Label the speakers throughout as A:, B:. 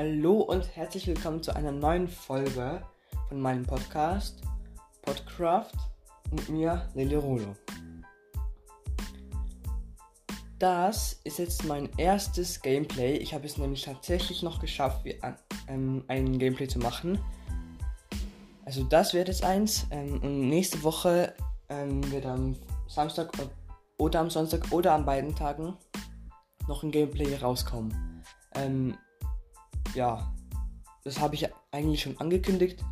A: Hallo und herzlich willkommen zu einer neuen Folge von meinem Podcast Podcraft mit mir, Lele Rolo. Das ist jetzt mein erstes Gameplay. Ich habe es nämlich tatsächlich noch geschafft, ähm, ein Gameplay zu machen. Also das wird jetzt eins. Ähm, und nächste Woche ähm, wird am Samstag oder am Sonntag oder an beiden Tagen noch ein Gameplay rauskommen. Ähm, ja, das habe ich eigentlich schon angekündigt.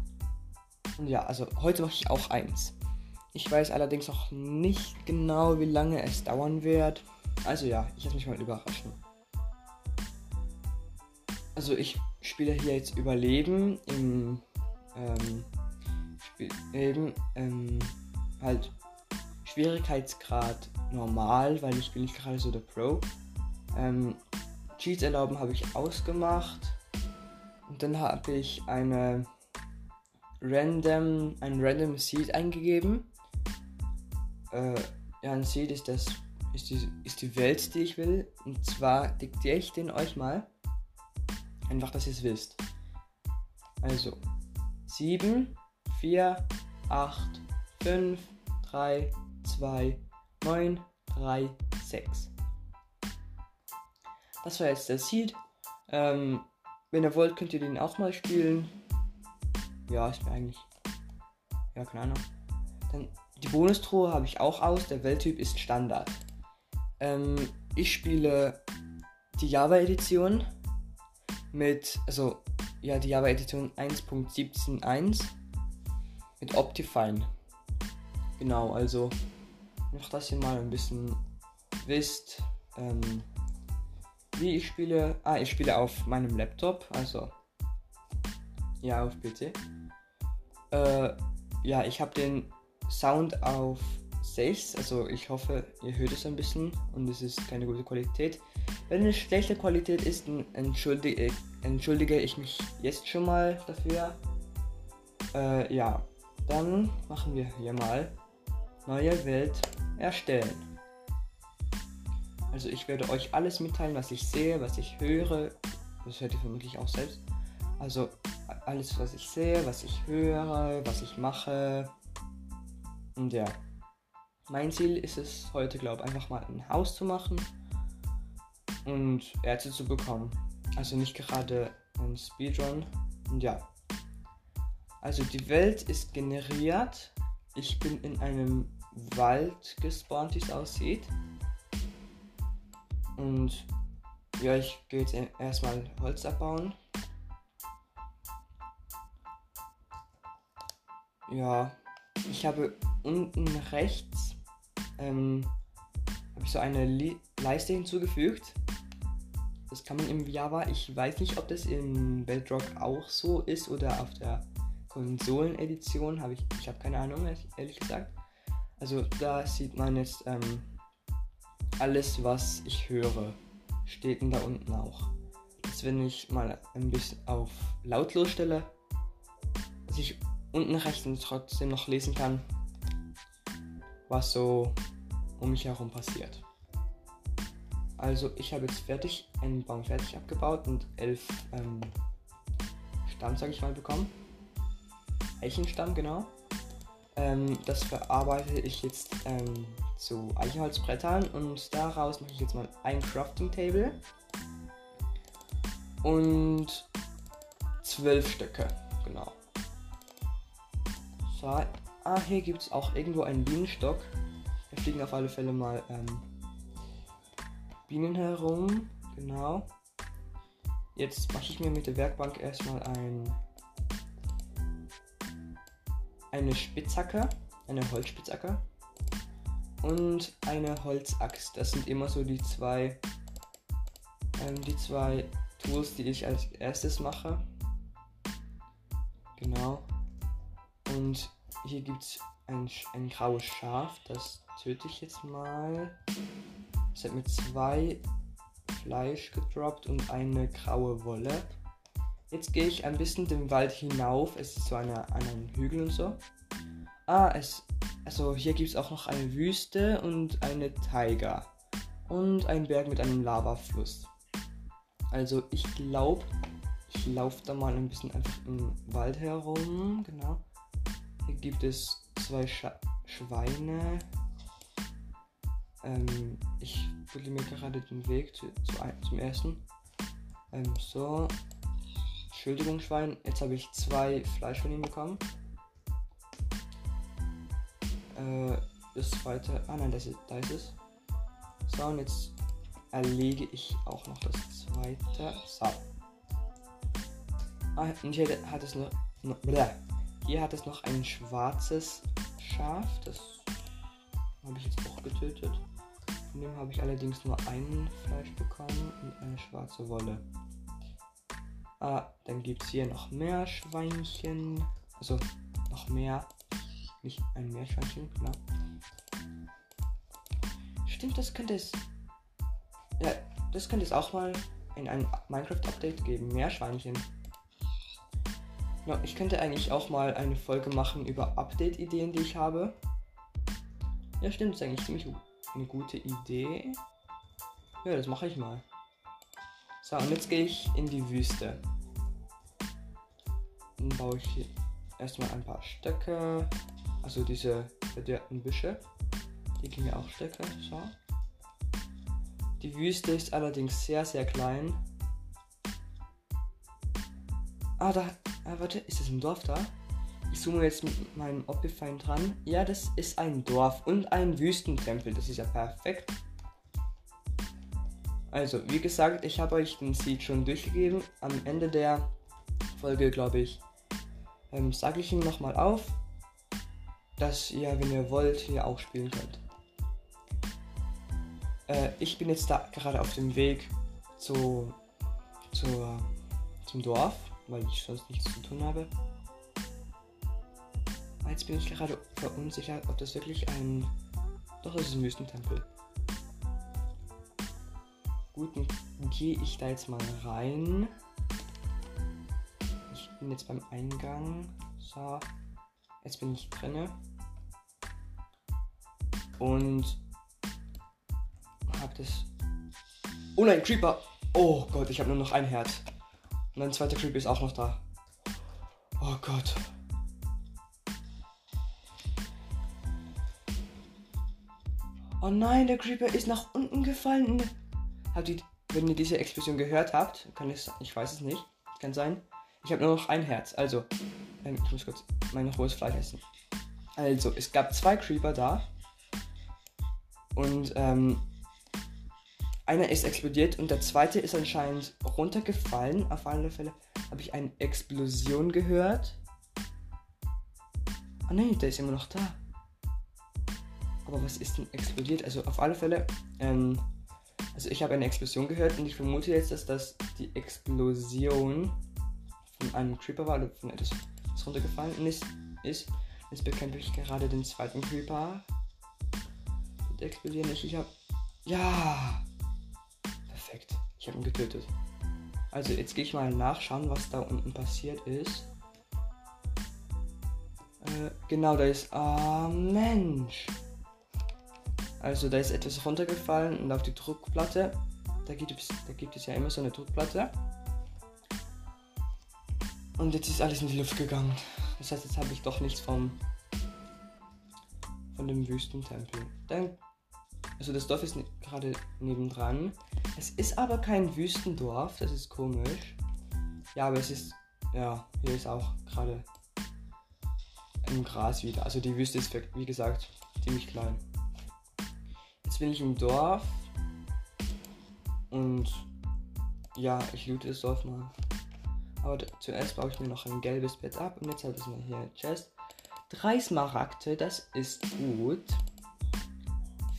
A: Und ja, also heute mache ich auch eins. Ich weiß allerdings noch nicht genau, wie lange es dauern wird. Also ja, ich lasse mich mal überraschen. Also ich spiele hier jetzt Überleben im ähm, Spiel, eben ähm, halt Schwierigkeitsgrad normal, weil ich bin nicht gerade so der Pro. Ähm, Cheats erlauben habe ich ausgemacht. Und dann habe ich eine random, ein random Seed eingegeben. Äh, ja, ein Seed ist das, ist die, ist die Welt, die ich will. Und zwar diktiere ich den euch mal. Einfach, dass ihr es wisst. Also, 7, 4, 8, 5, 3, 2, 9, 3, 6. Das war jetzt der Seed. Ähm, wenn ihr wollt, könnt ihr den auch mal spielen. Ja, ist mir eigentlich. Ja, keine Ahnung. Dann die Bonustruhe habe ich auch aus. Der Welttyp ist Standard. Ähm, ich spiele die Java-Edition mit, also ja, die Java-Edition 1.17.1 mit Optifine. Genau, also einfach, dass ihr mal ein bisschen wisst, ähm, wie ich spiele. Ah, ich spiele auf meinem Laptop, also ja, auf PC. Äh, ja, ich habe den Sound auf 6, also ich hoffe, ihr hört es ein bisschen und es ist keine gute Qualität. Wenn es schlechte Qualität ist, entschuldige, entschuldige ich mich jetzt schon mal dafür. Äh, ja, dann machen wir hier mal neue Welt erstellen. Also ich werde euch alles mitteilen, was ich sehe, was ich höre. Das hört ihr vermutlich auch selbst. Also alles, was ich sehe, was ich höre, was ich mache. Und ja. Mein Ziel ist es heute, glaube ich, einfach mal ein Haus zu machen und Ärzte zu bekommen. Also nicht gerade ein Speedrun. Und ja. Also die Welt ist generiert. Ich bin in einem Wald gespawnt, wie es aussieht. Und ja, ich gehe jetzt erstmal Holz abbauen. Ja, ich habe unten rechts ähm, habe ich so eine Le Leiste hinzugefügt. Das kann man im Java. Ich weiß nicht, ob das in Bedrock auch so ist oder auf der Konsolenedition. Habe ich, ich habe keine Ahnung, ehrlich gesagt. Also da sieht man jetzt ähm, alles, was ich höre, steht da unten auch. Jetzt, wenn ich mal ein bisschen auf lautlos stelle, dass ich unten rechts trotzdem noch lesen kann, was so um mich herum passiert. Also ich habe jetzt fertig, einen Baum fertig abgebaut und elf ähm, Stamm, sage ich mal, bekommen. Eichenstamm, genau. Ähm, das verarbeite ich jetzt ähm, zu Eichenholzbrettern und daraus mache ich jetzt mal ein Crafting Table und zwölf Stöcke, genau. So, ah, hier gibt es auch irgendwo einen Bienenstock. Da fliegen auf alle Fälle mal ähm, Bienen herum, genau. Jetzt mache ich mir mit der Werkbank erstmal ein eine Spitzhacke, eine Holzspitzhacke und eine Holzaxt. Das sind immer so die zwei, ähm, die zwei Tools, die ich als erstes mache. Genau. Und hier gibt es ein, ein graues Schaf, das töte ich jetzt mal. Es hat mit zwei Fleisch gedroppt und eine graue Wolle. Jetzt gehe ich ein bisschen den Wald hinauf. Es ist so eine, an einem Hügel und so. Ah, es. Also hier gibt es auch noch eine Wüste und eine Taiga. Und einen Berg mit einem Lavafluss. Also ich glaube, ich laufe da mal ein bisschen einfach im Wald herum. Genau. Hier gibt es zwei Sch Schweine. Ähm, ich buddle mir gerade den Weg zu, zu, zum ersten. Ähm, so. Entschuldigung, Schwein. Jetzt habe ich zwei Fleisch von ihm bekommen. Äh, das zweite. Ah nein, das ist, da ist es. So, und jetzt erlege ich auch noch das zweite. So. Ah, und hier hat es noch. noch hier hat es noch ein schwarzes Schaf. Das habe ich jetzt auch getötet. Von dem habe ich allerdings nur ein Fleisch bekommen und eine schwarze Wolle. Ah, dann gibt es hier noch mehr Schweinchen. Also noch mehr. Nicht ein Meerschweinchen, genau. Stimmt, das könnte es. Ja, das könnte es auch mal in ein Minecraft-Update geben. Meerschweinchen. Ja, ich könnte eigentlich auch mal eine Folge machen über Update-Ideen, die ich habe. Ja, stimmt, ist eigentlich ziemlich eine gute Idee. Ja, das mache ich mal. So, und jetzt gehe ich in die Wüste. Dann baue ich hier erstmal ein paar Stöcke. Also diese verdörrten Büsche. Hier gehen mir auch Stöcke. So. Die Wüste ist allerdings sehr, sehr klein. Ah, da. Ah, warte, ist das ein Dorf da? Ich zoome jetzt mit meinem Opifine dran. Ja, das ist ein Dorf und ein Wüstentempel. Das ist ja perfekt. Also, wie gesagt, ich habe euch den Seed schon durchgegeben. Am Ende der Folge, glaube ich, ähm, sage ich ihm nochmal auf, dass ihr, wenn ihr wollt, hier auch spielen könnt. Äh, ich bin jetzt da gerade auf dem Weg zu, zu, zum Dorf, weil ich sonst nichts zu tun habe. Jetzt bin ich gerade verunsichert, ob das wirklich ein. Doch, es ist ein Wüstentempel. Gut, dann gehe ich da jetzt mal rein. Ich bin jetzt beim Eingang. So. Jetzt bin ich drinne. Und hab das. Oh nein, Creeper! Oh Gott, ich habe nur noch ein Herz. Und ein zweiter Creeper ist auch noch da. Oh Gott. Oh nein, der Creeper ist nach unten gefallen. Habt ihr, wenn ihr diese Explosion gehört habt, kann es, ich weiß es nicht, kann sein. Ich habe nur noch ein Herz. Also, ähm, ich muss kurz mein rohes Fleisch essen. Also, es gab zwei Creeper da. Und ähm, einer ist explodiert und der zweite ist anscheinend runtergefallen. Auf alle Fälle habe ich eine Explosion gehört. Ah oh nein, der ist immer noch da. Aber was ist denn explodiert? Also auf alle Fälle, ähm, also ich habe eine Explosion gehört und ich vermute jetzt, dass das die Explosion von einem Creeper war oder von etwas, was runtergefallen ist. Jetzt bekämpfe ich gerade den zweiten Creeper. Explodieren nicht. Ich habe. Ja! Perfekt. Ich habe ihn getötet. Also jetzt gehe ich mal nachschauen, was da unten passiert ist. Äh, genau, da ist. Ah, Mensch! Also da ist etwas runtergefallen und auf die Druckplatte, da gibt, es, da gibt es ja immer so eine Druckplatte. Und jetzt ist alles in die Luft gegangen. Das heißt, jetzt habe ich doch nichts vom von dem Wüstentempel. Dann, also das Dorf ist ne, gerade nebendran. Es ist aber kein Wüstendorf, das ist komisch. Ja, aber es ist, ja, hier ist auch gerade ein Gras wieder. Also die Wüste ist, wie gesagt, ziemlich klein. Jetzt bin ich im Dorf. Und ja, ich loote das Dorf mal. Aber zuerst baue ich mir noch ein gelbes Bett ab. Und jetzt habe ich mir hier Chest. Drei Smaragde, das ist gut.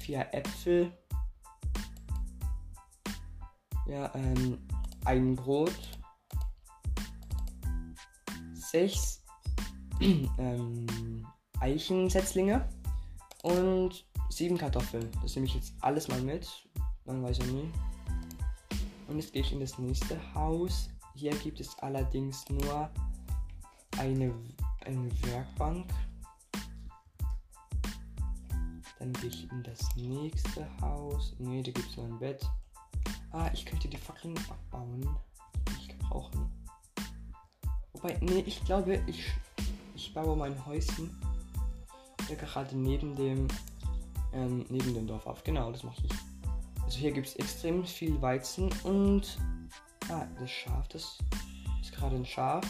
A: Vier Äpfel. Ja, ähm, ein Brot. Sechs ähm, Eichensetzlinge. Und sieben Kartoffeln. Das nehme ich jetzt alles mal mit. Man weiß ja nie. Und jetzt gehe ich in das nächste Haus. Hier gibt es allerdings nur eine, eine Werkbank. Dann gehe ich in das nächste Haus. Ne, da gibt es nur ein Bett. Ah, ich könnte die Fackeln abbauen, ich brauchen. Wobei, nee, ich glaube, ich, ich baue mein Häuschen ja gerade neben dem ähm, neben dem Dorf auf. Genau, das mache ich. Also hier gibt es extrem viel Weizen und ah, das Schaf, das ist gerade ein Schaf.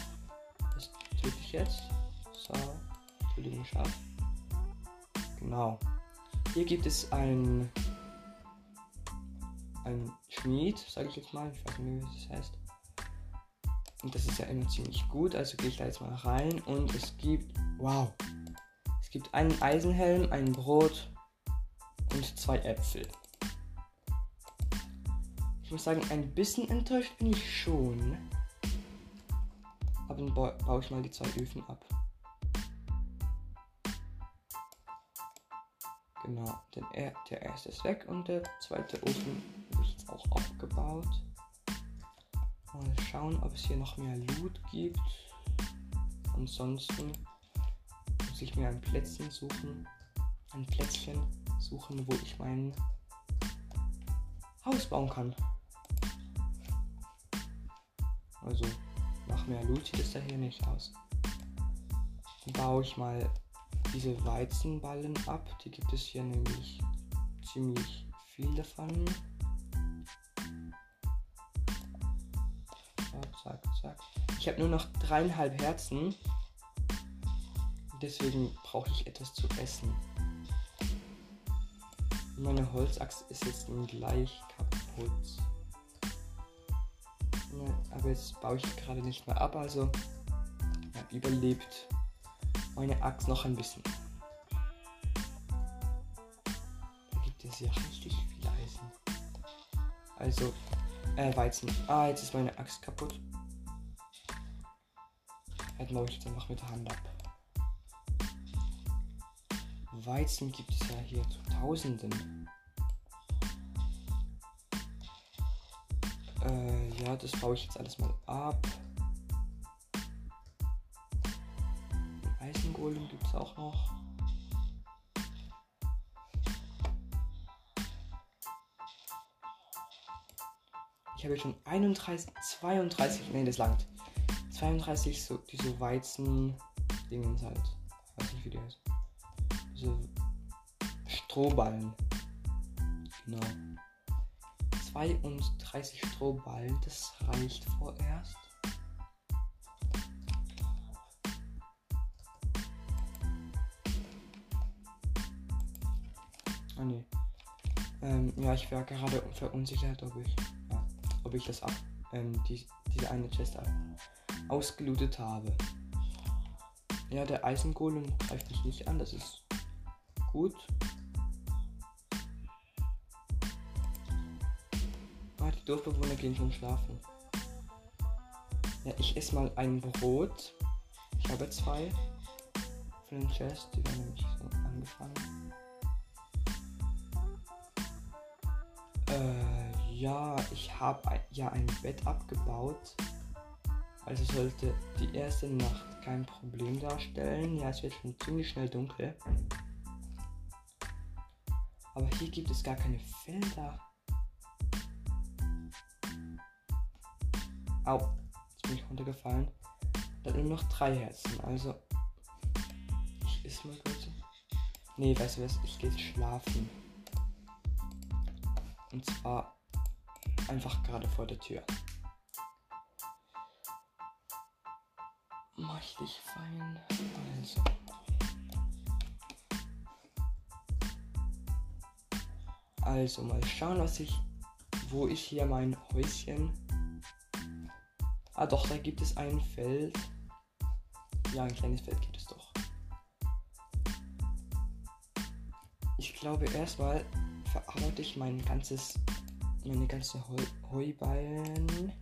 A: Das töte ich jetzt. So, Entschuldigung, Schaf. Genau. Hier gibt es ein ein Schmied, sage ich jetzt mal. Ich weiß nicht, wie das heißt. Und das ist ja immer ziemlich gut, also gehe ich da jetzt mal rein und es gibt, wow, es gibt einen Eisenhelm, ein Brot und zwei Äpfel. Ich muss sagen, ein bisschen enttäuscht bin ich schon. Aber dann baue ich mal die zwei Öfen ab. Genau, denn er, der erste ist weg und der zweite ich jetzt auch abgebaut. Mal schauen, ob es hier noch mehr Loot gibt. Ansonsten muss ich mir ein Plätzchen suchen. Ein Plätzchen suchen, wo ich mein Haus bauen kann. Also nach mehr Loot sieht es da hier nicht aus. Dann baue ich mal diese Weizenballen ab. Die gibt es hier nämlich ziemlich viel davon. Zack, zack. Ich habe nur noch dreieinhalb Herzen. Deswegen brauche ich etwas zu essen. Meine Holzachse ist jetzt gleich kaputt. aber jetzt baue ich gerade nicht mehr ab, also ja, überlebt meine Axt noch ein bisschen. Da gibt es ja richtig viel Eisen. Also, äh, Weizen. Ah, jetzt ist meine Axt kaputt. Halt mache ich jetzt einfach mit der Hand ab. Weizen gibt es ja hier zu Tausenden. Äh, ja, das baue ich jetzt alles mal ab. Eisengolem gibt es auch noch. Ich habe schon 31, 32, nee, das langt. 32 so diese Weizen-Dingens halt. Weiß nicht, wie die heißt. Diese Strohballen. Genau. 32 Strohballen, das reicht vorerst. Ah ne. Ähm, ja, ich wäre gerade verunsichert, ob ich, ja, ob ich das ab, ähm, die, diese eine Chest ausgelootet habe. Ja, der Eisengolem greift mich nicht an, das ist gut. Ah, die Dorfbewohner gehen schon schlafen. Ja, ich esse mal ein Brot. Ich habe zwei von den Chest, die werden nämlich so angefangen. Äh, ja, ich habe ja ein Bett abgebaut. Also sollte die erste Nacht kein Problem darstellen. Ja, es wird schon ziemlich schnell dunkel. Aber hier gibt es gar keine Felder. Au, jetzt bin ich runtergefallen. Dann nur noch drei Herzen. Also, ich ist mal kurz. Nee, weißt du was? Ich gehe schlafen. Und zwar einfach gerade vor der Tür. Dich fein. Also. Also mal schauen, was ich, wo ich hier mein Häuschen. Ah doch, da gibt es ein Feld. Ja, ein kleines Feld gibt es doch. Ich glaube erstmal verarbeite ich mein ganzes, meine ganze Heu Heuballen.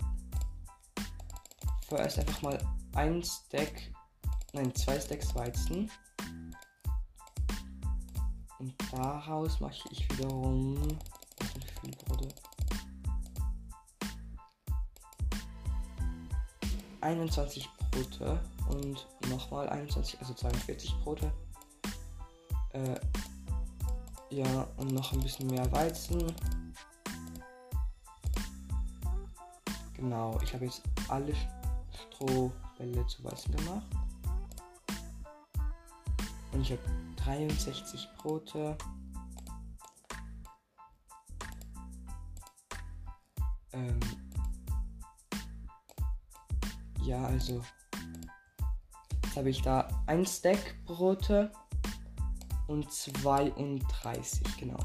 A: Vorerst einfach mal ein Stack, nein, zwei Stacks Weizen. Und daraus mache ich wiederum. Wie viele Brote? 21 Brote und nochmal 21, also 42 Brote. Äh, ja, und noch ein bisschen mehr Weizen. Genau, ich habe jetzt alle Stroh Bälle zu weißen gemacht. Und ich habe 63 Brote. Ähm ja, also. Jetzt habe ich da ein Stack Brote und 32, genau.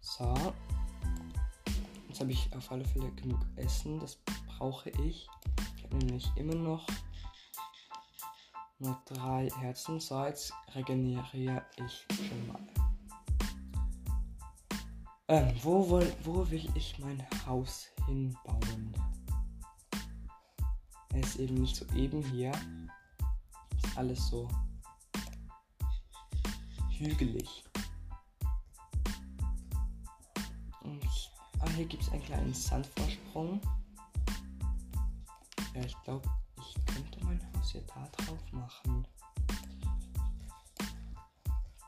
A: So. Jetzt habe ich auf alle Fälle genug Essen. Das brauche ich. Ich habe nämlich immer noch nur drei Herzen. So, jetzt regeneriere ich schon mal. Ähm, wo, woll, wo will ich mein Haus hinbauen? Es ist eben nicht so eben hier. Ist alles so hügelig. Und ah, hier gibt es einen kleinen Sandvorsprung. Ja, ich glaube, ich könnte mein Haus hier da drauf machen.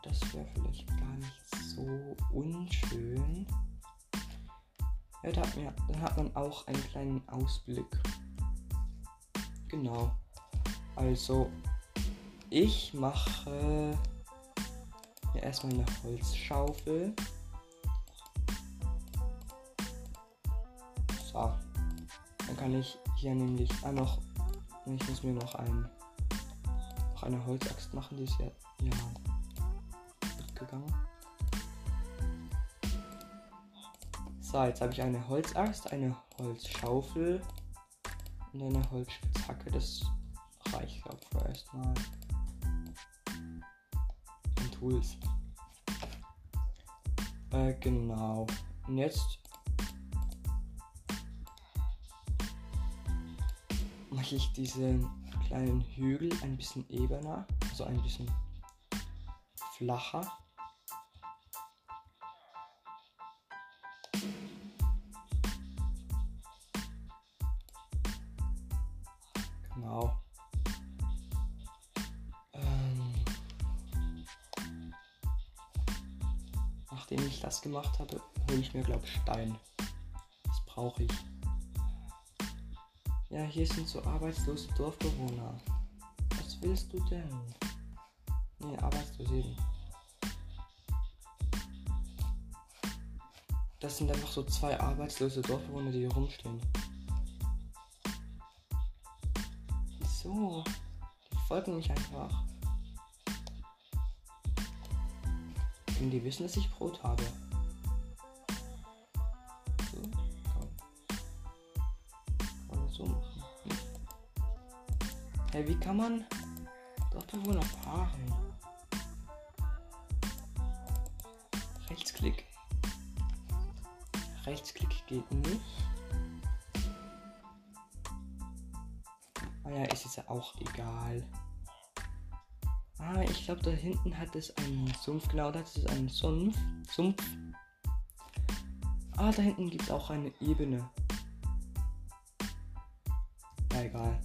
A: Das wäre vielleicht gar nicht so unschön. Ja, da hat, man, dann hat man auch einen kleinen Ausblick. Genau. Also, ich mache hier erstmal eine Holzschaufel. So. Dann kann ich hier nämlich ah, noch. Ich muss mir noch ein noch eine Holzaxt machen, die ist ja, ja mitgegangen. So, jetzt habe ich eine Holzaxt, eine Holzschaufel und eine Holzspitzhacke. Das reicht, glaube ich, vorerst mal. Und Tools. Äh, genau. Und jetzt mache ich diesen kleinen Hügel ein bisschen ebener, also ein bisschen flacher. Gemacht habe, hole ich mir, glaube ich, Stein. Das brauche ich. Ja, hier sind so arbeitslose Dorfbewohner. Was willst du denn? Nee, arbeitslos eben. Das sind einfach so zwei arbeitslose Dorfbewohner, die hier rumstehen. Wieso? Die folgen mich einfach. Können die wissen, dass ich Brot habe? Hey, wie kann man Dorfbewohner paaren? Rechtsklick. Rechtsklick geht nicht. Ah ja, ist jetzt ja auch egal. Ah, ich glaube, da hinten hat es einen Sumpf. Genau, da hat es einen Sumpf. Sumpf. Ah, da hinten gibt es auch eine Ebene. Ja, egal.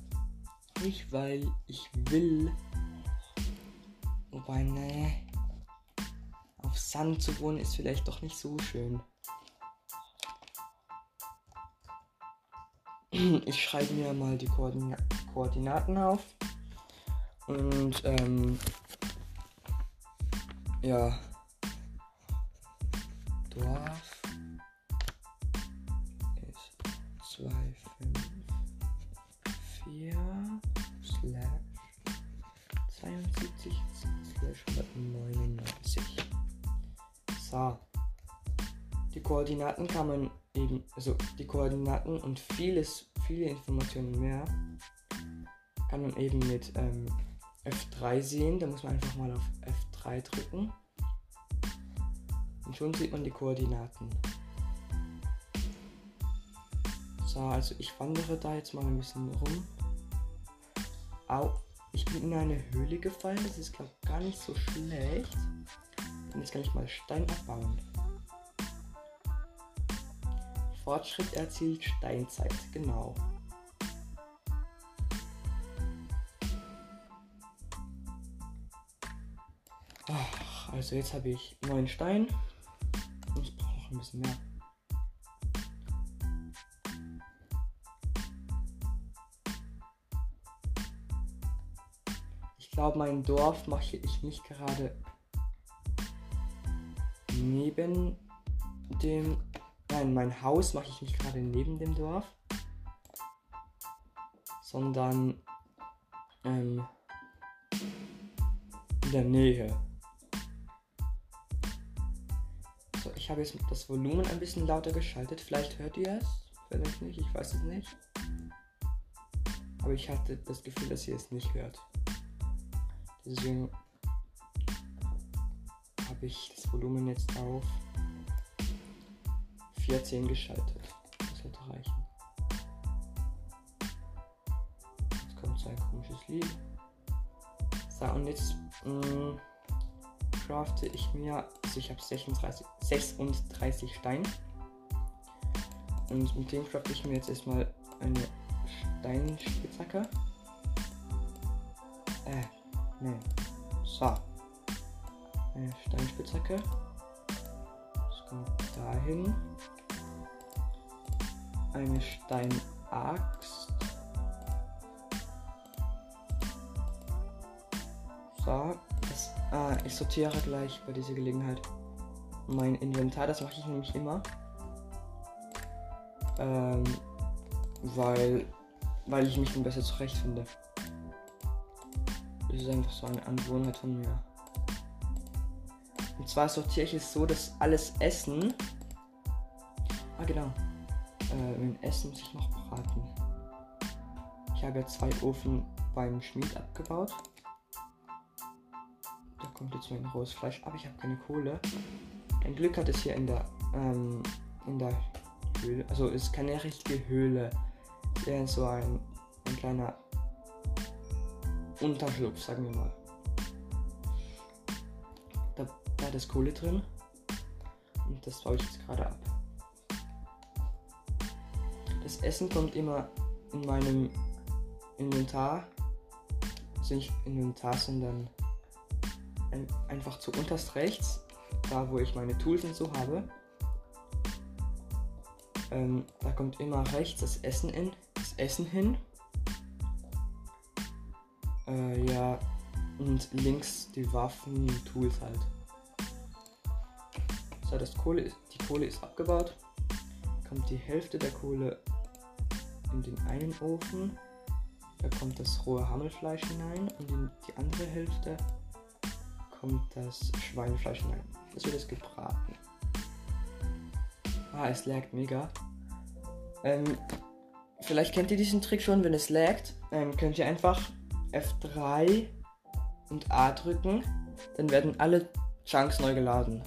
A: Nicht, weil ich will. Wobei, ne. Auf Sand zu wohnen ist vielleicht doch nicht so schön. Ich schreibe mir mal die Koordina Koordinaten auf. Und ähm, ja. Dorf So. Die Koordinaten kann man eben, also die Koordinaten und vieles, viele Informationen mehr kann man eben mit ähm, F3 sehen. Da muss man einfach mal auf F3 drücken. Und schon sieht man die Koordinaten. So, also ich wandere da jetzt mal ein bisschen rum. Au, ich bin in eine Höhle gefallen. Das ist, glaube ich, gar nicht so schlecht. Und jetzt kann ich mal Stein abbauen. Fortschritt erzielt Steinzeit, genau. Ach, also jetzt habe ich neun Stein. Ich brauche ein bisschen mehr. glaube, mein Dorf mache ich nicht gerade neben dem. Nein, mein Haus mache ich nicht gerade neben dem Dorf, sondern ähm, in der Nähe. So, ich habe jetzt das Volumen ein bisschen lauter geschaltet. Vielleicht hört ihr es, vielleicht nicht, ich weiß es nicht. Aber ich hatte das Gefühl, dass ihr es nicht hört. Deswegen habe ich das Volumen jetzt auf 14 geschaltet. Das sollte reichen. Jetzt kommt so ein komisches Lied. So, und jetzt mh, mm, crafte ich mir, also ich habe 36, 36 Stein. Und mit dem crafte ich mir jetzt erstmal eine Steinspitzhacke. Äh, ne. So. Eine Steinspitzhacke. Das kommt dahin. Eine Steinaxt. So. Das, ah, ich sortiere gleich bei dieser Gelegenheit mein Inventar. Das mache ich nämlich immer. Ähm, weil weil ich mich dann besser zurechtfinde. Das ist einfach so eine Angewohnheit von mir. Und zwar sortiere ich es so, dass alles Essen. Ah, genau. Äh, Essen muss ich noch braten. Ich habe ja zwei Ofen beim Schmied abgebaut. Da kommt jetzt mein rohes Fleisch. Aber ich habe keine Kohle. Ein Glück hat es hier in der, ähm, in der Höhle. Also es ist keine richtige Höhle eher so ein, ein kleiner Unterschlupf, sagen wir mal. Da, ist Kohle drin. Und das baue ich jetzt gerade ab. Das Essen kommt immer in meinem Inventar. Also nicht Inventar, sondern ein, einfach zu unterst rechts. Da wo ich meine Tools und so habe. Ähm, da kommt immer rechts das Essen in. Essen hin. Äh, ja, und links die Waffen und Tools halt. So, das Kohle ist, die Kohle ist abgebaut. Kommt die Hälfte der Kohle in den einen Ofen. Da kommt das rohe Hammelfleisch hinein und in die andere Hälfte kommt das Schweinefleisch hinein. Das wird jetzt gebraten. Ah, es laggt mega. Ähm, Vielleicht kennt ihr diesen Trick schon, wenn es laggt. Ähm, könnt ihr einfach F3 und A drücken. Dann werden alle Chunks neu geladen.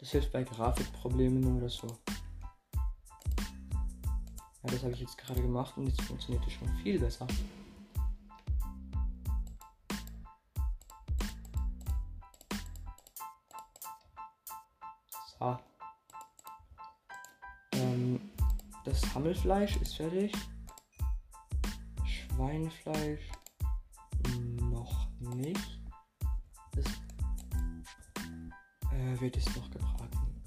A: Das hilft bei Grafikproblemen oder so. Ja, das habe ich jetzt gerade gemacht und jetzt funktioniert es schon viel besser. So. Das Hammelfleisch ist fertig. Schweinefleisch noch nicht. Das wird jetzt noch gebraten.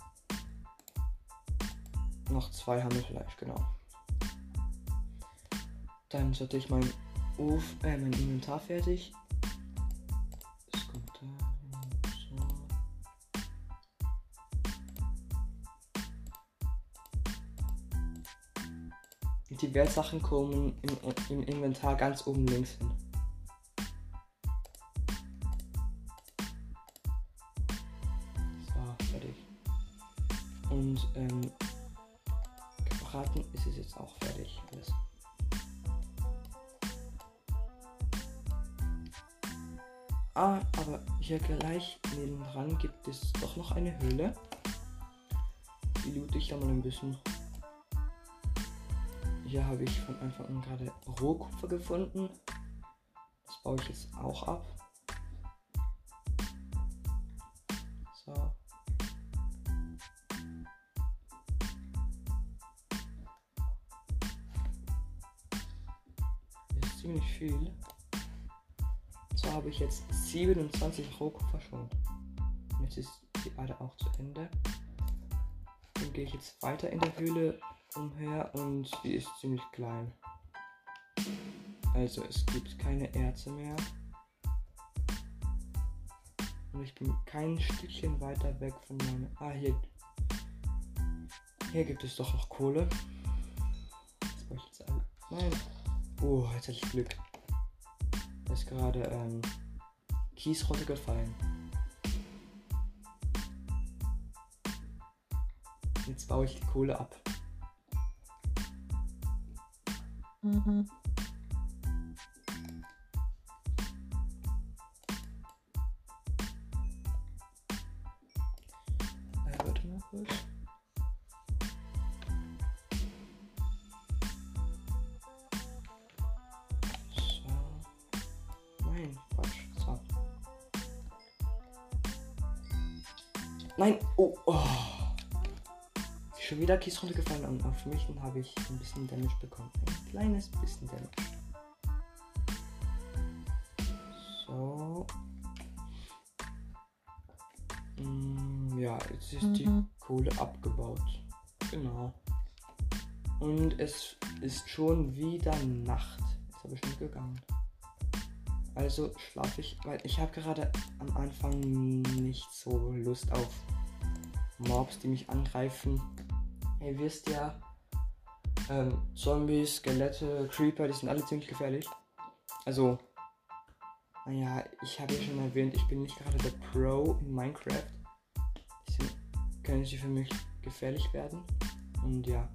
A: Noch zwei Hammelfleisch, genau. Dann sollte ich mein, Of äh, mein Inventar fertig. die Wertsachen kommen im, im Inventar ganz oben links hin. Und ähm, gebraten ist es jetzt auch fertig. Alles. Ah, aber hier gleich nebendran gibt es doch noch eine Höhle. Die loote ich da mal ein bisschen. Hier habe ich von Anfang an gerade Rohkupfer gefunden. Das baue ich jetzt auch ab. Viel. So habe ich jetzt 27 Rohkupfer schon. Jetzt ist die Ader auch zu Ende. Dann gehe ich jetzt weiter in der Höhle umher und die ist ziemlich klein. Also es gibt keine Erze mehr. Und ich bin kein Stückchen weiter weg von meinem. Ah, hier. Hier gibt es doch noch Kohle. Das brauche ich jetzt alle. Nein. Oh, jetzt hatte ich Glück. Ist gerade ähm, Kies runtergefallen. Jetzt baue ich die Kohle ab. Mhm. Wieder Kies runtergefallen und auf mich habe ich ein bisschen Damage bekommen. Ein kleines bisschen Damage. So. Mm, ja, jetzt ist mhm. die Kohle abgebaut. Genau. Und es ist schon wieder Nacht. Ist aber schon gegangen. Also schlafe ich, weil ich habe gerade am Anfang nicht so Lust auf Mobs, die mich angreifen. Ihr wisst ja, ähm, Zombies, Skelette, Creeper, die sind alle ziemlich gefährlich. Also, naja, ich habe ja schon erwähnt, ich bin nicht gerade der Pro in Minecraft. Deswegen können sie für mich gefährlich werden. Und ja.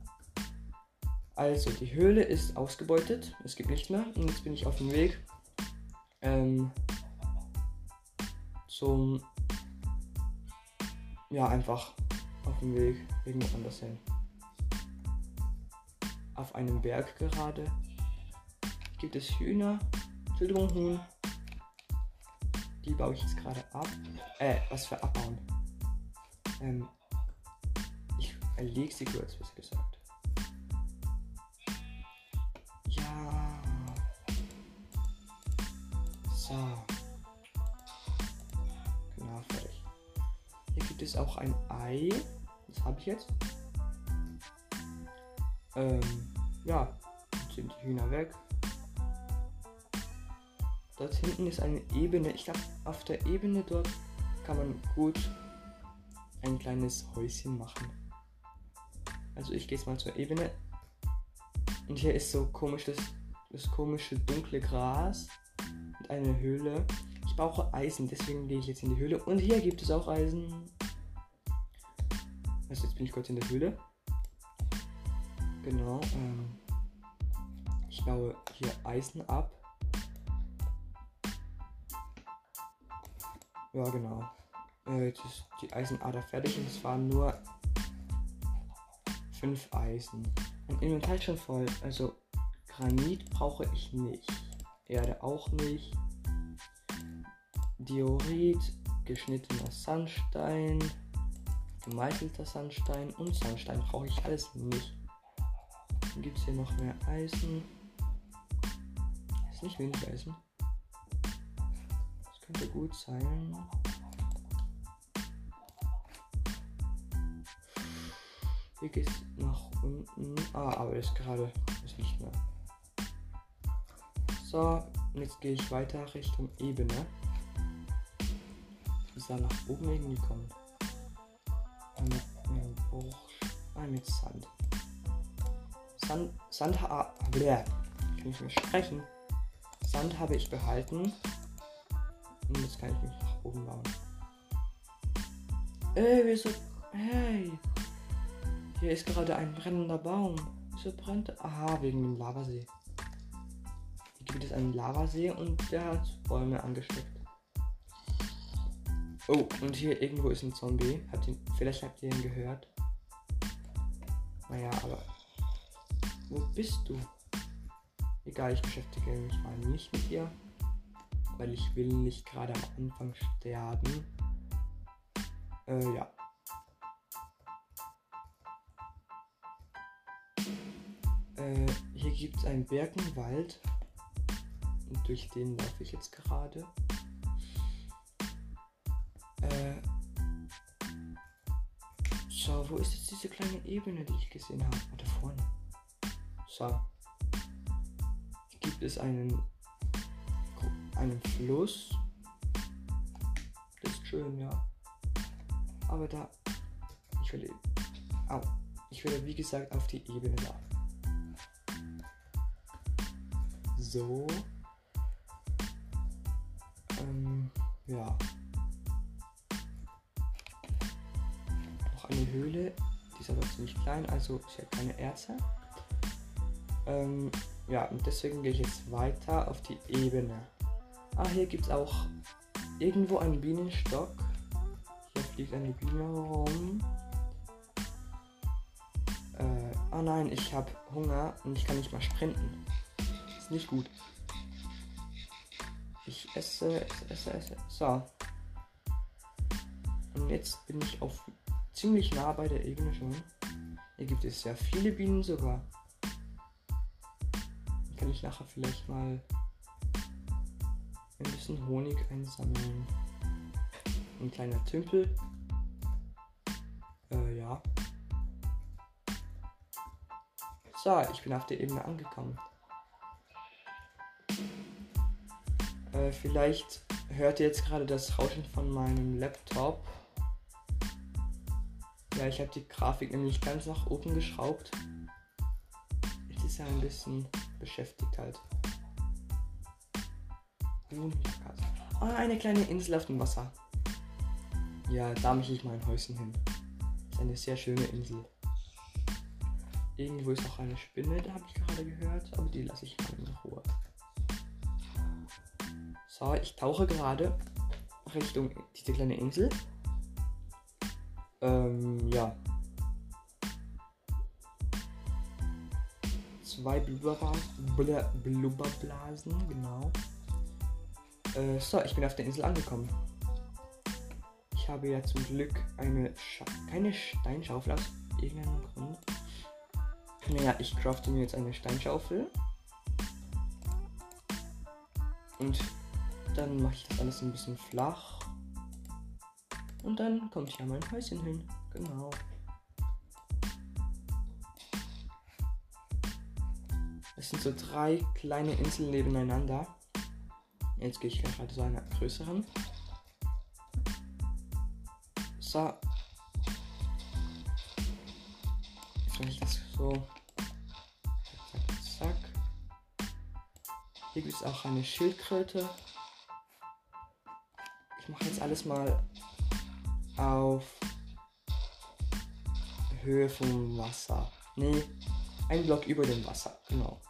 A: Also, die Höhle ist ausgebeutet. Es gibt nichts mehr. Und jetzt bin ich auf dem Weg ähm, zum ja einfach auf dem Weg irgendwo anders hin. Auf einem Berg gerade gibt es Hühner, Entschuldigung Huhn. Die baue ich jetzt gerade ab. Äh, was für abbauen? Ähm, ich erlege sie kurz, was gesagt. So. Genau, fertig. Hier gibt es auch ein Ei. Das habe ich jetzt. Ähm, ja. Jetzt sind die Hühner weg. Dort hinten ist eine Ebene. Ich glaube, auf der Ebene dort kann man gut ein kleines Häuschen machen. Also ich gehe jetzt mal zur Ebene. Und hier ist so komisch das, komische dunkle Gras eine Höhle. Ich brauche Eisen, deswegen gehe ich jetzt in die Höhle. Und hier gibt es auch Eisen. Also jetzt bin ich kurz in der Höhle. Genau. Ähm, ich baue hier Eisen ab. Ja, genau. Äh, jetzt ist die Eisenader fertig und es waren nur fünf Eisen. Mein Inventar schon voll. Also Granit brauche ich nicht. Erde auch nicht. Diorit, geschnittener Sandstein, gemeißelter Sandstein und Sandstein brauche ich alles nicht. Dann gibt es hier noch mehr Eisen. Ist nicht wenig Eisen. Das könnte gut sein. Hier geht es nach unten. Ah, aber ist gerade ist nicht mehr. So, jetzt gehe ich weiter Richtung Ebene. Ist da nach oben irgendwie kommt. Mit einem Bruch. Ah, mit Sand. Sand. Ah, bleh. Ich nicht mehr sprechen. Sand habe ich behalten. Und jetzt kann ich mich nach oben bauen. Ey, wieso. Hey! Hier ist gerade ein brennender Baum. Wieso brennt? Aha, wegen dem Lavasee gibt es einen Lavasee und der hat Bäume angesteckt. Oh, und hier irgendwo ist ein Zombie. Habt ihr, vielleicht habt ihr ihn gehört. Naja, aber. Wo bist du? Egal, ich beschäftige mich mal nicht mit dir. Weil ich will nicht gerade am Anfang sterben. Äh, ja. Äh, hier gibt es einen Birkenwald. Und durch den laufe ich jetzt gerade. Äh, so, wo ist jetzt diese kleine Ebene, die ich gesehen habe? Da vorne. Hier gibt es einen, einen Fluss. Das ist schön, ja. Aber da. Ich will. Au. Ich will, wie gesagt, auf die Ebene da. So. Ähm, ja. Noch eine Höhle. Die ist aber ziemlich klein, also sie hat keine Erze. Ähm, ja, und deswegen gehe ich jetzt weiter auf die Ebene. Ah, hier gibt es auch irgendwo einen Bienenstock. Hier fliegt eine Biene rum. Äh, oh nein, ich habe Hunger und ich kann nicht mal sprinten. Ist nicht gut. Ich esse, esse, esse, esse. So. Und jetzt bin ich auf ziemlich nah bei der Ebene schon. Hier gibt es sehr viele Bienen sogar. Kann ich nachher vielleicht mal ein bisschen Honig einsammeln. Ein kleiner Tümpel. Äh, ja. So, ich bin auf der Ebene angekommen. Äh, vielleicht hört ihr jetzt gerade das Rauschen von meinem Laptop. Ja, ich habe die Grafik nämlich ganz nach oben geschraubt. Jetzt ist er ein bisschen beschäftigt halt. Ah, eine kleine Insel auf dem Wasser. Ja, da möchte ich mein Häuschen hin. Ist eine sehr schöne Insel. Irgendwo ist noch eine Spinne, da habe ich gerade gehört, aber die lasse ich mal in Ruhe. So, ich tauche gerade Richtung diese kleine Insel. Ähm, ja. Zwei Blubberblasen, Blubberblasen, genau. Äh, so, ich bin auf der Insel angekommen. Ich habe ja zum Glück eine Scha keine Steinschaufel aus irgendeinem Grund. Naja, ich crafte mir jetzt eine Steinschaufel. Und dann mache ich das alles ein bisschen flach. Und dann kommt hier mein Häuschen hin. Genau. Sind so drei kleine Inseln nebeneinander. Jetzt gehe ich gerade zu einer größeren. So. Ich das so. Zack, zack. Hier gibt es auch eine Schildkröte. Ich mache jetzt alles mal auf Höhe vom Wasser. Nee, ein Block über dem Wasser, genau.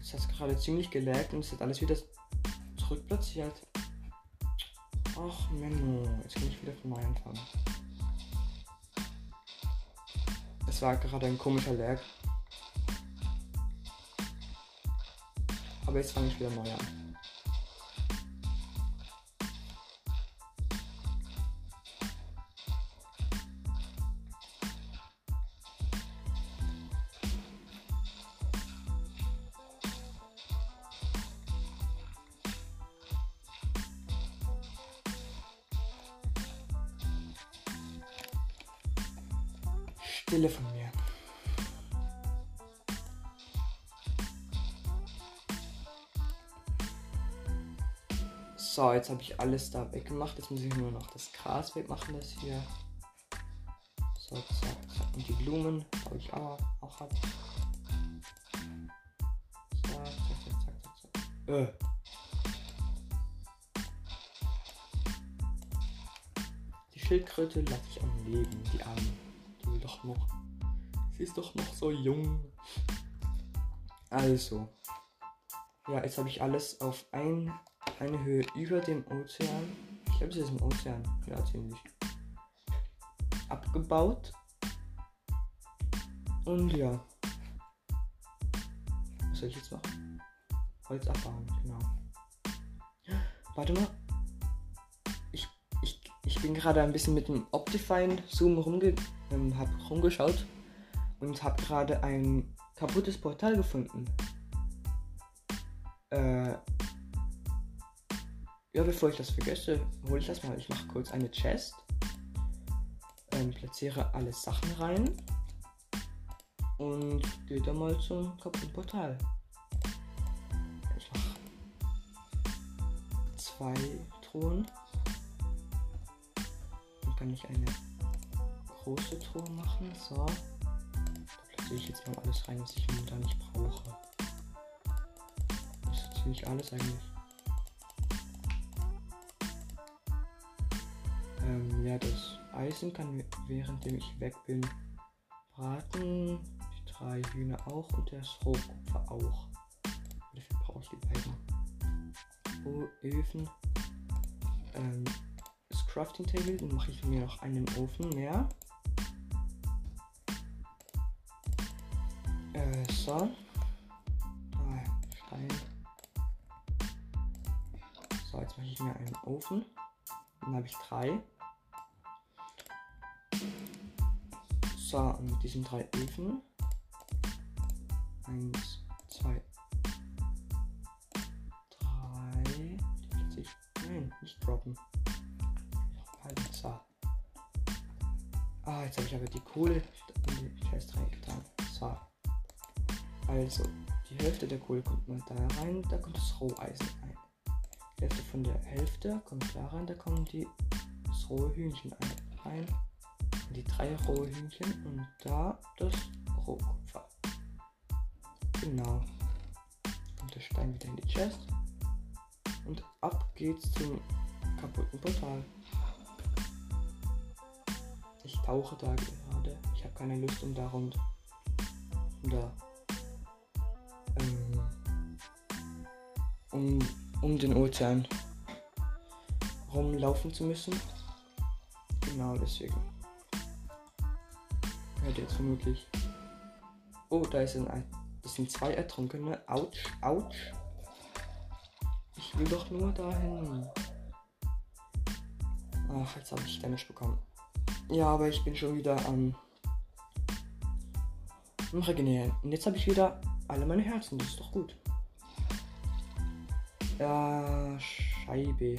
A: Das hat gerade ziemlich gelaggt und es hat alles wieder zurückplatziert. Ach Menno, jetzt kann ich wieder von neu anfangen. Es war gerade ein komischer Lag. Aber jetzt fange ich wieder neu an. Stille von mir. So, jetzt habe ich alles da weggemacht. Jetzt muss ich nur noch das Gras wegmachen, das hier. So, zack, zack. Und die Blumen habe ich auch, auch ab. So, zack, zack, zack, zack, zack. Äh. Die Schildkröte lasse ich am Leben, die Armen doch noch. Sie ist doch noch so jung. Also. Ja, jetzt habe ich alles auf ein, eine Höhe über dem Ozean. Ich glaube, es ist im Ozean. Ja, ziemlich. Abgebaut. Und ja. Was soll ich jetzt machen? Holz abbauen, genau. Warte mal. Ich, ich, ich bin gerade ein bisschen mit dem Optifine Zoom rumge ähm, habe rumgeschaut und habe gerade ein kaputtes Portal gefunden. Äh, ja, bevor ich das vergesse, hole ich das mal. Ich mache kurz eine Chest. Ähm, platziere alle Sachen rein. Und gehe dann mal zum kaputten Portal. Ich mache zwei Truhen. Dann kann ich eine große Truhe machen. So. Da platziere ich jetzt mal alles rein, was ich momentan nicht brauche. Das ist ziemlich alles eigentlich. Ähm, ja, das Eisen kann währenddem ich weg bin braten. Die drei Hühner auch und das Rohkupfer auch. Dafür brauche ich die beiden Öfen. Ähm, das Crafting Table, dann mache ich mir noch einen Ofen mehr. So. Ah, Stein. So, jetzt mache ich mir einen Ofen. Dann habe ich drei. So, mit diesen drei Öfen. Eins, zwei, drei. Nein, nicht droppen. Halt, so. Ah, jetzt habe ich aber die Kohle in die Chest reingetan. So. Also, die Hälfte der Kohle kommt mal da rein, da kommt das Roheisen ein. Die Hälfte von der Hälfte kommt da rein, da kommen die das rohe Hühnchen ein. rein die drei rohe Hühnchen und da das Rohkupfer. Genau. Und der Stein wieder in die Chest. Und ab geht's zum kaputten Portal. Ich tauche da gerade. Ich habe keine Lust, um da rund. Um da. Den Ozean rumlaufen zu müssen. Genau deswegen hört jetzt vermutlich. Oh, da ist ein. Das sind zwei Ertrunkene. Autsch, autsch. Ich will doch nur dahin. Ach, jetzt habe ich Damage bekommen. Ja, aber ich bin schon wieder am um, Regenerieren. Und jetzt habe ich wieder alle meine Herzen. Das ist doch gut. Ja, Scheibe.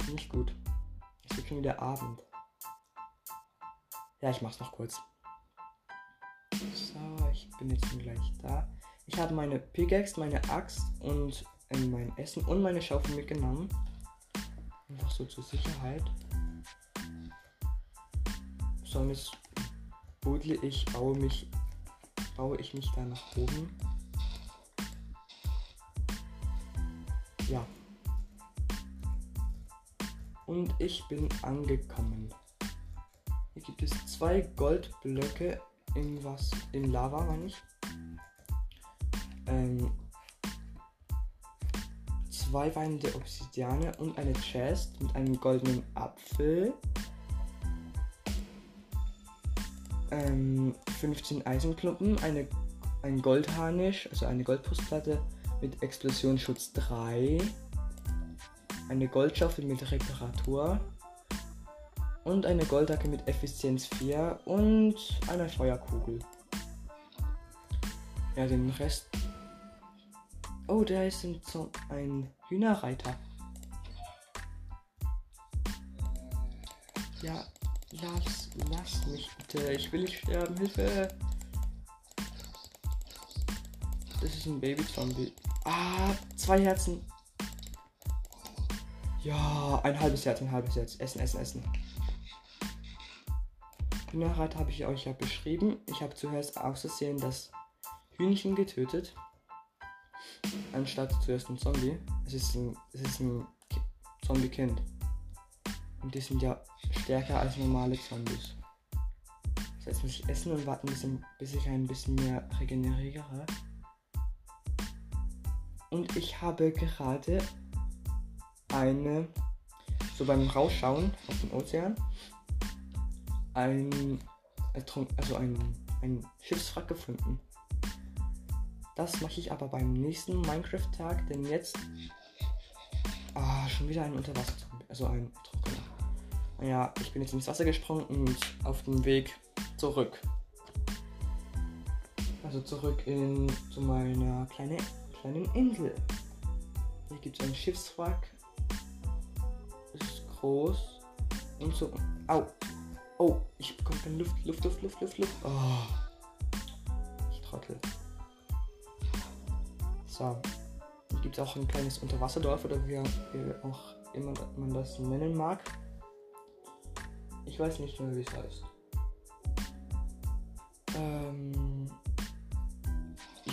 A: Ist nicht gut. Es wird schon wieder Abend. Ja, ich mach's noch kurz. So, ich bin jetzt gleich da. Ich habe meine Pickaxe, meine Axt und äh, mein Essen und meine Schaufel mitgenommen. Einfach so zur Sicherheit. So, und jetzt budle ich, baue mich, baue ich mich da nach oben. Ja. Und ich bin angekommen. Hier gibt es zwei Goldblöcke in was, in Lava, meine ich. Ähm, zwei weinende Obsidiane und eine Chest mit einem goldenen Apfel. Ähm, 15 Eisenklumpen, eine, ein Goldharnisch, also eine Goldbrustplatte mit Explosionsschutz 3, eine Goldschaufel mit Reparatur, und eine Goldacke mit Effizienz 4 und eine Feuerkugel. Ja, den Rest. Oh, da ist ein, ein Hühnerreiter. Ja, lass, lass mich bitte. Ich will nicht sterben. Hilfe. Das ist ein Baby-Zombie. Ah, zwei Herzen. Ja, ein halbes Herz, ein halbes Herz. Essen, essen, essen. Hühnerrad habe ich euch ja beschrieben. Ich habe zuerst auszusehen das Hühnchen getötet. Anstatt zuerst ein Zombie. Es ist ein, es ist ein Zombie-Kind. Und die sind ja stärker als normale Zombies. Heißt, muss ich essen und warten, bis ich ein bisschen mehr regeneriere. Und ich habe gerade eine, so beim Rausschauen auf den Ozean, ein, also ein, ein Schiffswrack gefunden. Das mache ich aber beim nächsten Minecraft-Tag, denn jetzt. Ah, schon wieder ein Unterwasser, also ein Trockener. Naja, ich bin jetzt ins Wasser gesprungen und auf dem Weg zurück. Also zurück in, zu meiner kleine, kleinen Insel. Hier gibt es ein Schiffswrack. Ist groß. Und so. Au, Oh, ich bekomme keine Luft, Luft, Luft, Luft, Luft, Luft. Oh. Ich trottel. So. Und gibt es auch ein kleines Unterwasserdorf oder wie, wie auch immer man das nennen mag. Ich weiß nicht mehr, wie es heißt. Ähm,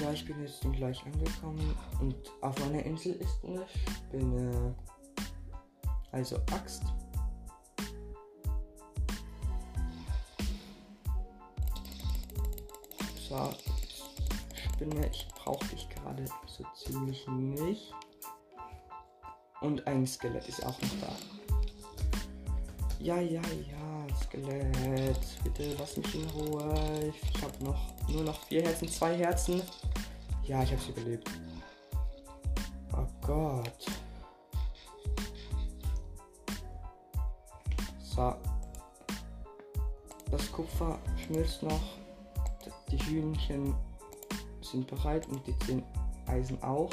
A: ja, ich bin jetzt gleich angekommen und auf meiner Insel ist eine Spinne. Also Axt. So, Spinne, ich brauche dich gerade so ziemlich nicht. Und ein Skelett ist auch noch da. Ja, ja, ja, Skelett. Bitte lass mich in Ruhe. Ich habe noch nur noch vier Herzen, zwei Herzen. Ja, ich habe sie überlebt. Oh Gott. So. Das Kupfer schmilzt noch. Die Hühnchen sind bereit und die zehn Eisen auch.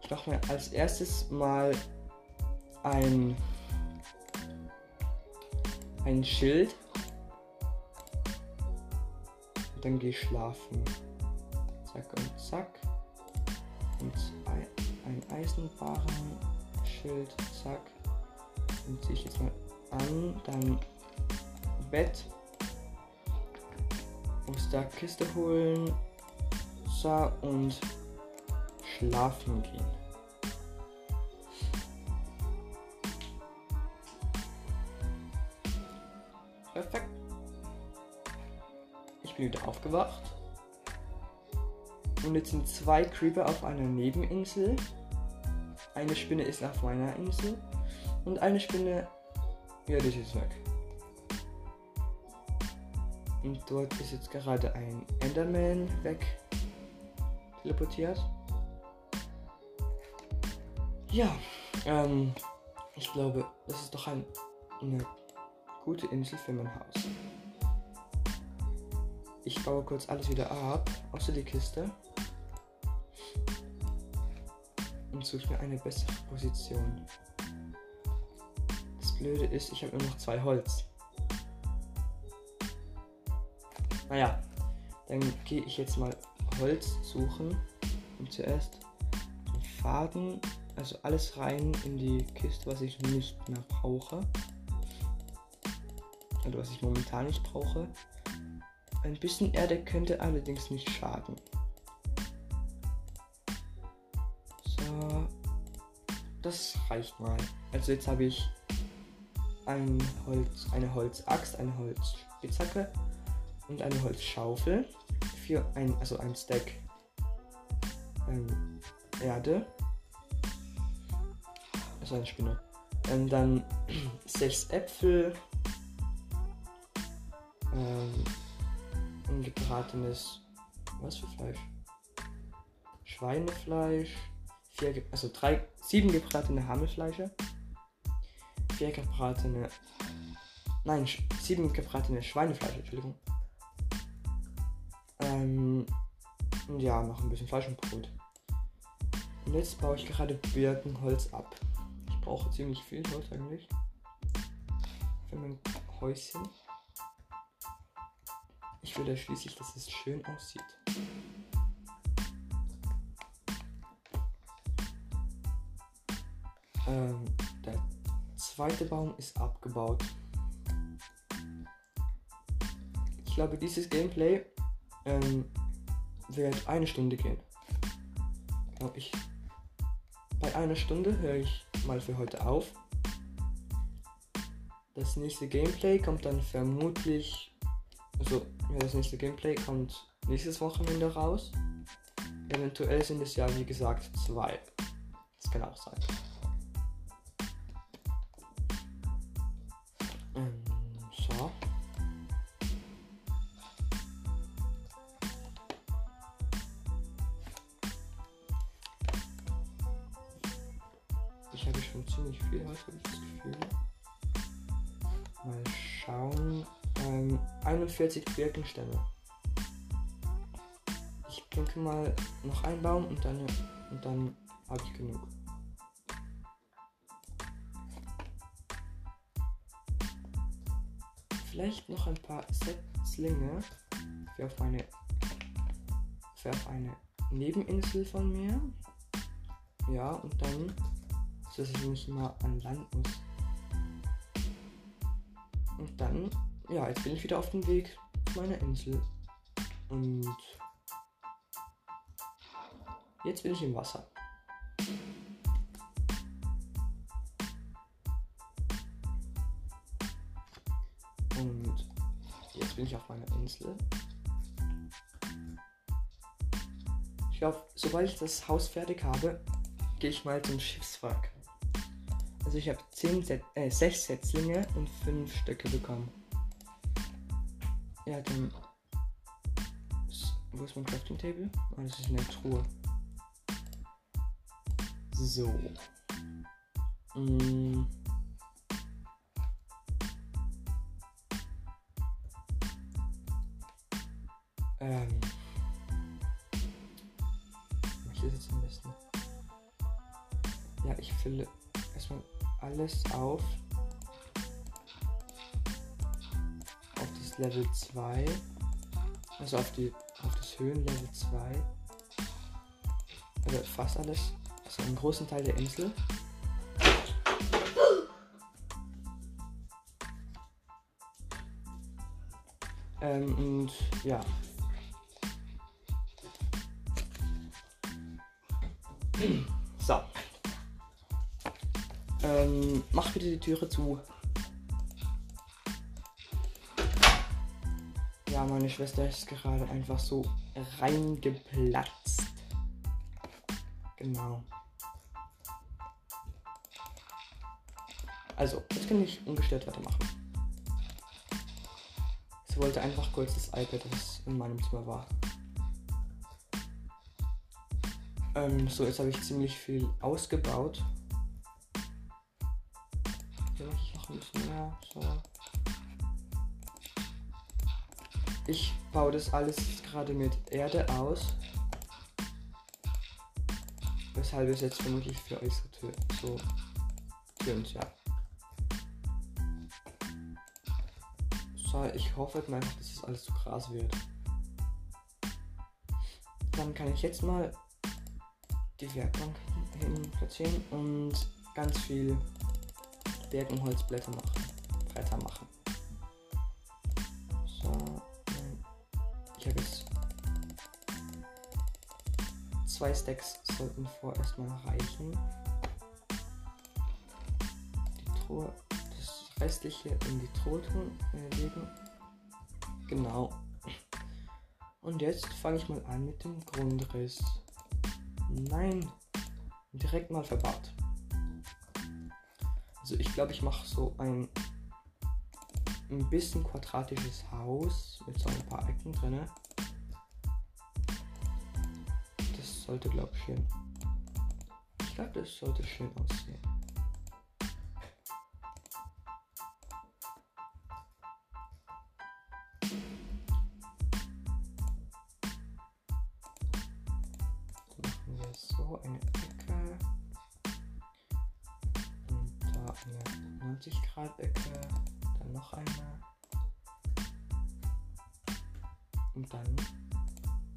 A: Ich mache mir als erstes mal ein, ein Schild. Und dann gehe ich schlafen. Zack und zack. Und ein, Eisenbarrenschild. Zack. Und ziehe ich jetzt mal an. Dann Bett. Aus der Kiste holen. So und schlafen gehen. Wieder aufgewacht. Und jetzt sind zwei Creeper auf einer Nebeninsel. Eine Spinne ist auf meiner Insel. Und eine Spinne, ja, das ist weg. Und dort ist jetzt gerade ein Enderman weg teleportiert. Ja, ähm, ich glaube, das ist doch ein, eine gute Insel für mein Haus. Ich baue kurz alles wieder ab, außer die Kiste. Und suche mir eine bessere Position. Das Blöde ist, ich habe nur noch zwei Holz. Naja, dann gehe ich jetzt mal Holz suchen und zuerst den Faden also alles rein in die Kiste, was ich nicht mehr brauche. Also was ich momentan nicht brauche. Ein bisschen Erde könnte allerdings nicht schaden. So. Das reicht mal. Also jetzt habe ich ein Holz, eine Holzaxt, eine Holzspitzhacke und eine Holzschaufel. Für ein, also ein Stack ähm, Erde ist eine Spinne. Ähm, dann sechs Äpfel. Ähm, ein gebratenes. Was für Fleisch? Schweinefleisch. Vier, also drei, sieben gebratene Hammelfleische. Vier gebratene. Nein, sieben gebratene Schweinefleisch, Entschuldigung. Ähm, ja, noch ein bisschen Fleisch und Brot. Und jetzt baue ich gerade Birkenholz ab brauche ziemlich viel Holz eigentlich. Für mein Häuschen. Ich will ja schließlich, dass es schön aussieht. Ähm, der zweite Baum ist abgebaut. Ich glaube, dieses Gameplay ähm, wird eine Stunde gehen. Ich, bei einer Stunde höre ich mal für heute auf. Das nächste Gameplay kommt dann vermutlich, also das nächste Gameplay kommt nächstes Wochenende raus. Eventuell sind es ja wie gesagt zwei. Das kann auch sein. Ähm, so. Ich habe schon ziemlich viel habe ich das Gefühl. Mal schauen. Ähm, 41 Birkenstämme. Ich denke mal noch ein Baum und dann, und dann habe ich genug. Vielleicht noch ein paar Setzlinge für auf eine, für auf eine Nebeninsel von mir. ja, und dann, dass ich nicht immer an Land muss. Und dann, ja, jetzt bin ich wieder auf dem Weg zu meiner Insel. Und jetzt bin ich im Wasser. Und jetzt bin ich auf meiner Insel. Ich glaube, sobald ich das Haus fertig habe, gehe ich mal zum Schiffswrack. Also ich habe 10 Set, äh, 6 Setzlinge und 5 Stöcke bekommen. Ja, dann. Wo ist mein Crafting Table? Ah, das ist in der Truhe. So. Mm. Ähm. Was ist jetzt am besten? Ja, ich fülle erstmal alles auf. Level 2. Also auf die auf das Höhenlevel 2. Also fast alles. Also einen großen Teil der Insel. Ähm, und ja. So. Ähm, mach bitte die Türe zu. Meine Schwester ist gerade einfach so reingeplatzt. Genau. Also, jetzt kann ich ungestört weitermachen. Sie wollte einfach kurz das iPad, das in meinem Zimmer war. Ähm, so, jetzt habe ich ziemlich viel ausgebaut. Hier mache ich noch ein bisschen mehr. So. Ich baue das alles gerade mit Erde aus. Weshalb es jetzt vermutlich für euch so, so tönt, ja. So, ich hoffe halt einfach, dass das alles zu krass wird. Dann kann ich jetzt mal die Werkbank hin platzieren und ganz viel Birkenholzblätter machen. Zwei Stacks sollten vorerst mal reichen. Die Truhe, das restliche in die Truhe äh, legen. Genau. Und jetzt fange ich mal an mit dem Grundriss. Nein, direkt mal verbaut. Also ich glaube, ich mache so ein ein bisschen quadratisches Haus mit so ein paar Ecken drin. Sollte, glaube ich, schön. Ich glaube, das sollte schön aussehen. Machen wir so eine Ecke. Und da eine 90 Grad Ecke. Dann noch eine. Und dann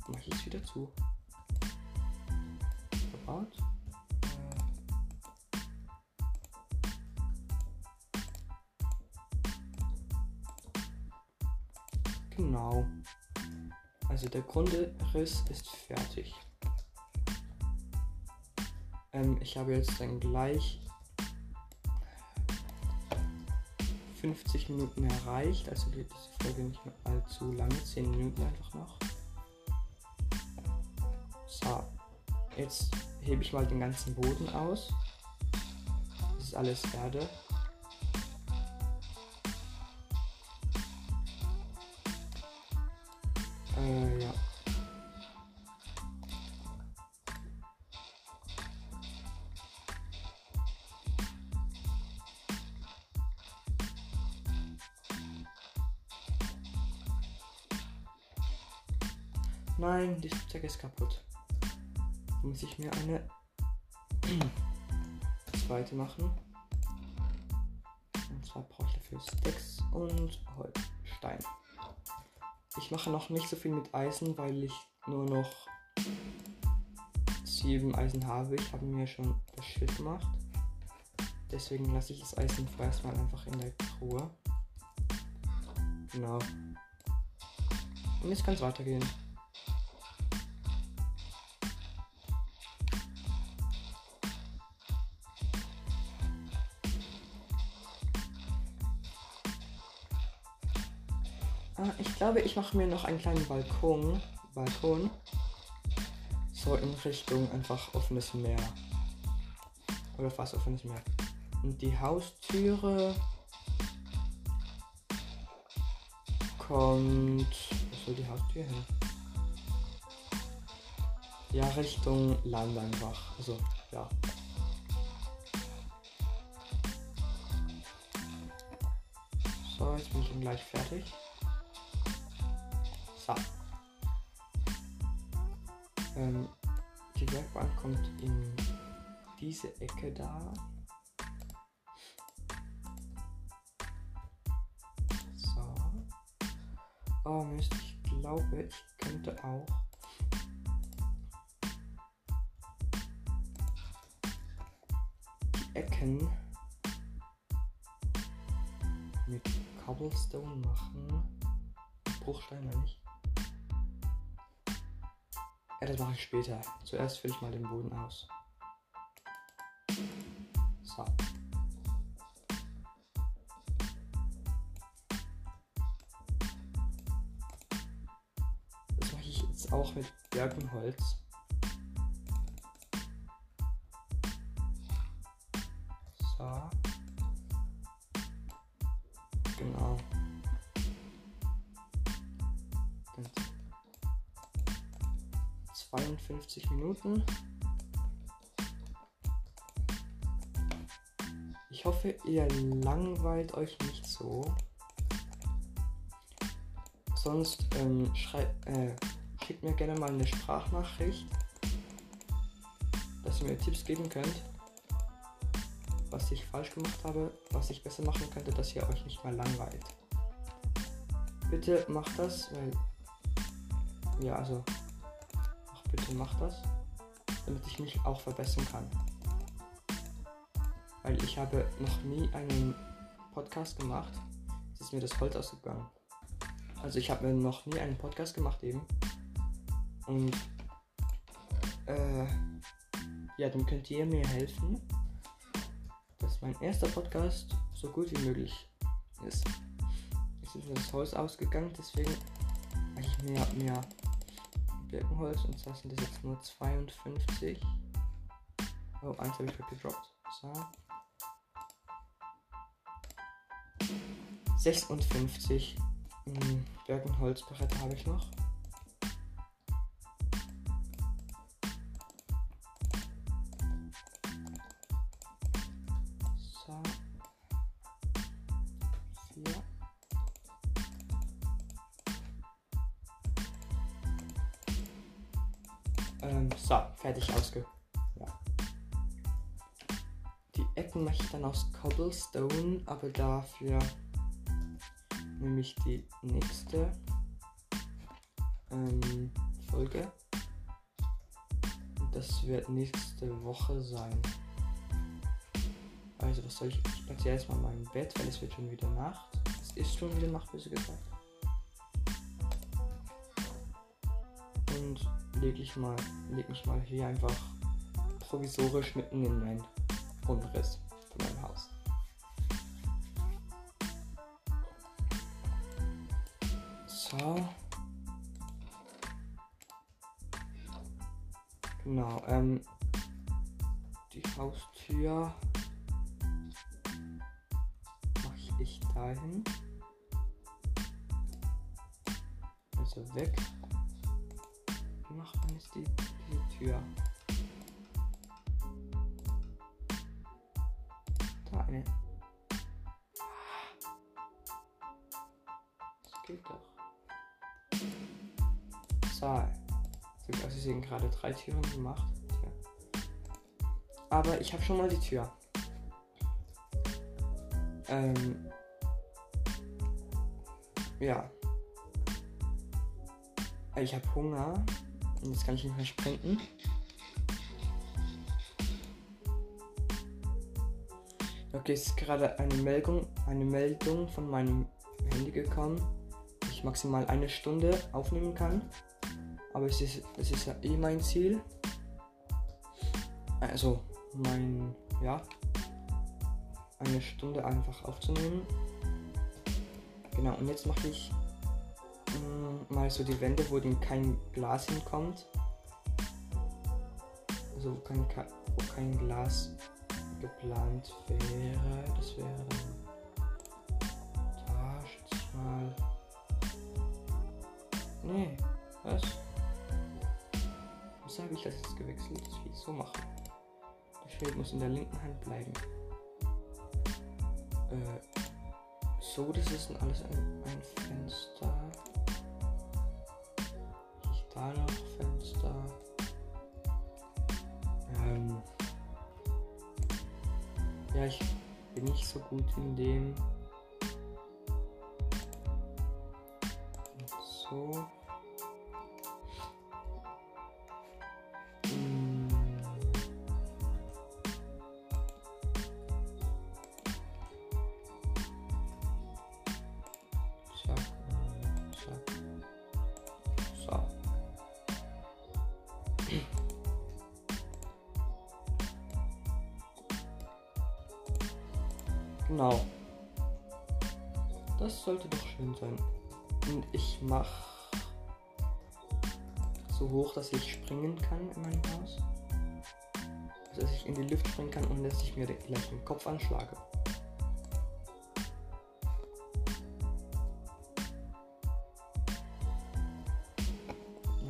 A: mache ich es wieder zu. Äh. Genau. Also der Grundriss ist fertig. Ähm, ich habe jetzt dann gleich 50 Minuten erreicht, also geht diese Folge nicht mehr allzu lange, 10 Minuten einfach noch. So, jetzt hebe ich mal den ganzen Boden aus. Das ist alles Erde. Äh, muss ich mir eine zweite machen. Und zwar brauche ich dafür Stacks und Holzstein. Ich mache noch nicht so viel mit Eisen, weil ich nur noch sieben Eisen habe ich, haben mir schon das Schild gemacht. Deswegen lasse ich das Eisen vorerst mal einfach in der Truhe. Genau. Und jetzt kann es weitergehen. Glaube, ich mache mir noch einen kleinen Balkon. Balkon. So in Richtung einfach offenes Meer. Oder fast offenes Meer. Und die Haustüre kommt. Wo soll die Haustür hin? Ja, Richtung Land einfach. Also, ja. So, jetzt bin ich gleich fertig. So. Ähm, die Werkbank kommt in diese Ecke da. So. Oh Mist, ich glaube, ich könnte auch. Die Ecken mit Cobblestone machen. Bruchstein meine ich. Ja, das mache ich später. Zuerst fülle ich mal den Boden aus. So. Das mache ich jetzt auch mit Birkenholz. So. 52 Minuten. Ich hoffe, ihr langweilt euch nicht so. Sonst ähm, äh, schickt mir gerne mal eine Sprachnachricht, dass ihr mir Tipps geben könnt, was ich falsch gemacht habe, was ich besser machen könnte, dass ihr euch nicht mehr langweilt. Bitte macht das, weil ja, also ach, bitte macht das, damit ich mich auch verbessern kann. Weil ich habe noch nie einen Podcast gemacht. Jetzt ist mir das Holz ausgegangen. Also ich habe noch nie einen Podcast gemacht eben. Und äh, ja, dann könnt ihr mir helfen, dass mein erster Podcast so gut wie möglich ist. Jetzt ist mir das Holz ausgegangen, deswegen ich mehr, mehr Birkenholz und zwar sind das jetzt nur 52. Oh, eins habe ich weggedroppt. So. 56 hm, Birkenholzbrett habe ich noch. Aus Cobblestone, aber dafür nehme ich die nächste ähm, Folge. Das wird nächste Woche sein. Also was soll ich? Ich platziere erstmal mein Bett, weil es wird schon wieder Nacht. Es ist schon wieder Nacht, böse gesagt. Und lege ich mal, leg mich mal hier einfach provisorisch mitten in meinen Grundriss Genau, alle drei Türen gemacht. Tja. Aber ich habe schon mal die Tür. Ähm. Ja. Ich habe Hunger. Und jetzt kann ich nicht mehr sprinten. Okay, es ist gerade eine Meldung, eine Meldung von meinem Handy gekommen, dass ich maximal eine Stunde aufnehmen kann. Aber es ist, es ist ja eh mein Ziel. Also mein, ja, eine Stunde einfach aufzunehmen. Genau, und jetzt mache ich mh, mal so die Wände, wo denn kein Glas hinkommt. Also wo kein, wo kein Glas geplant wäre. Das wäre dann da, schätze ich mal. Nee, was? Habe ich das jetzt gewechselt, dass ich so mache? Das Schild muss in der linken Hand bleiben. Äh, so, das ist dann alles ein, ein Fenster. Ich da noch Fenster. Ähm, ja, ich bin nicht so gut in dem. So. Dass ich springen kann in meinem Haus. Dass ich in die Luft springen kann, ohne dass ich mir gleich den Kopf anschlage.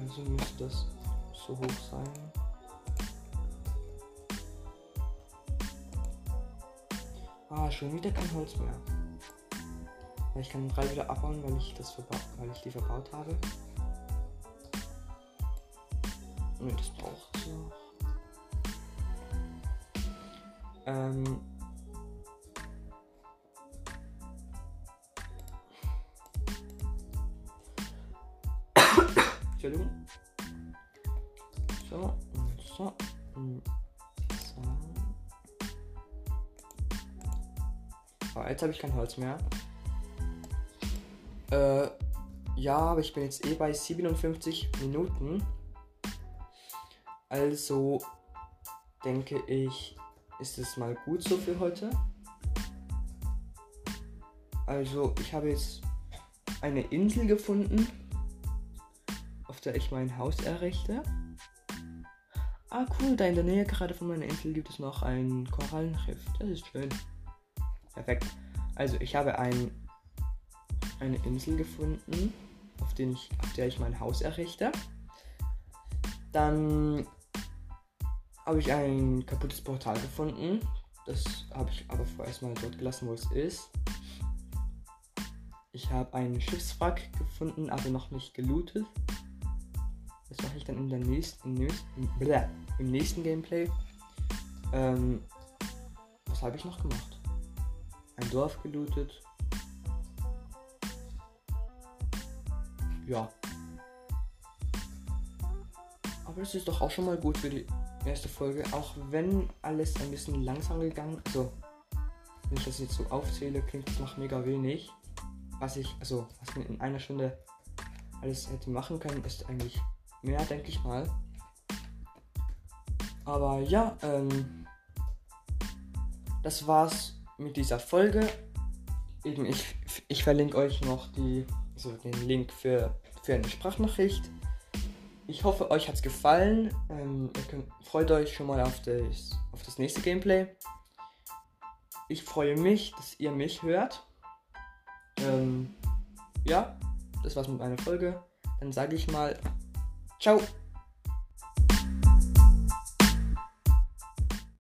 A: Also müsste das so hoch sein. Ah, schon wieder kein Holz mehr. Ich kann drei wieder abbauen, weil ich das weil ich die verbaut habe. Ne, das braucht es noch. Ähm. Entschuldigung. So, und so. Und Aber jetzt habe ich kein Holz mehr. Äh, ja, aber ich bin jetzt eh bei 57 Minuten. Also denke ich, ist es mal gut so für heute. Also ich habe jetzt eine Insel gefunden, auf der ich mein Haus errichte. Ah cool, da in der Nähe gerade von meiner Insel gibt es noch ein Korallenriff. Das ist schön. Perfekt. Also ich habe ein, eine Insel gefunden, auf, den ich, auf der ich mein Haus errichte. Dann habe ich ein kaputtes Portal gefunden. Das habe ich aber vorerst mal dort gelassen, wo es ist. Ich habe einen Schiffswrack gefunden, aber noch nicht gelootet. Das mache ich dann in der nächsten, im, nächsten, im nächsten Gameplay. Ähm, was habe ich noch gemacht? ein Dorf gelootet. Ja. Aber das ist doch auch schon mal gut für die erste Folge. Auch wenn alles ein bisschen langsam gegangen ist. Also, wenn ich das jetzt so aufzähle, klingt das noch mega wenig. Was ich, also, was man in einer Stunde alles hätte machen können, ist eigentlich mehr, denke ich mal. Aber ja, ähm, das war's mit dieser Folge. Eben, ich, ich verlinke euch noch die, also den Link für, für eine Sprachnachricht. Ich hoffe, euch hat es gefallen. Ähm, ihr könnt, freut euch schon mal auf das, auf das nächste Gameplay. Ich freue mich, dass ihr mich hört. Ähm, ja, das war's mit meiner Folge. Dann sage ich mal, ciao.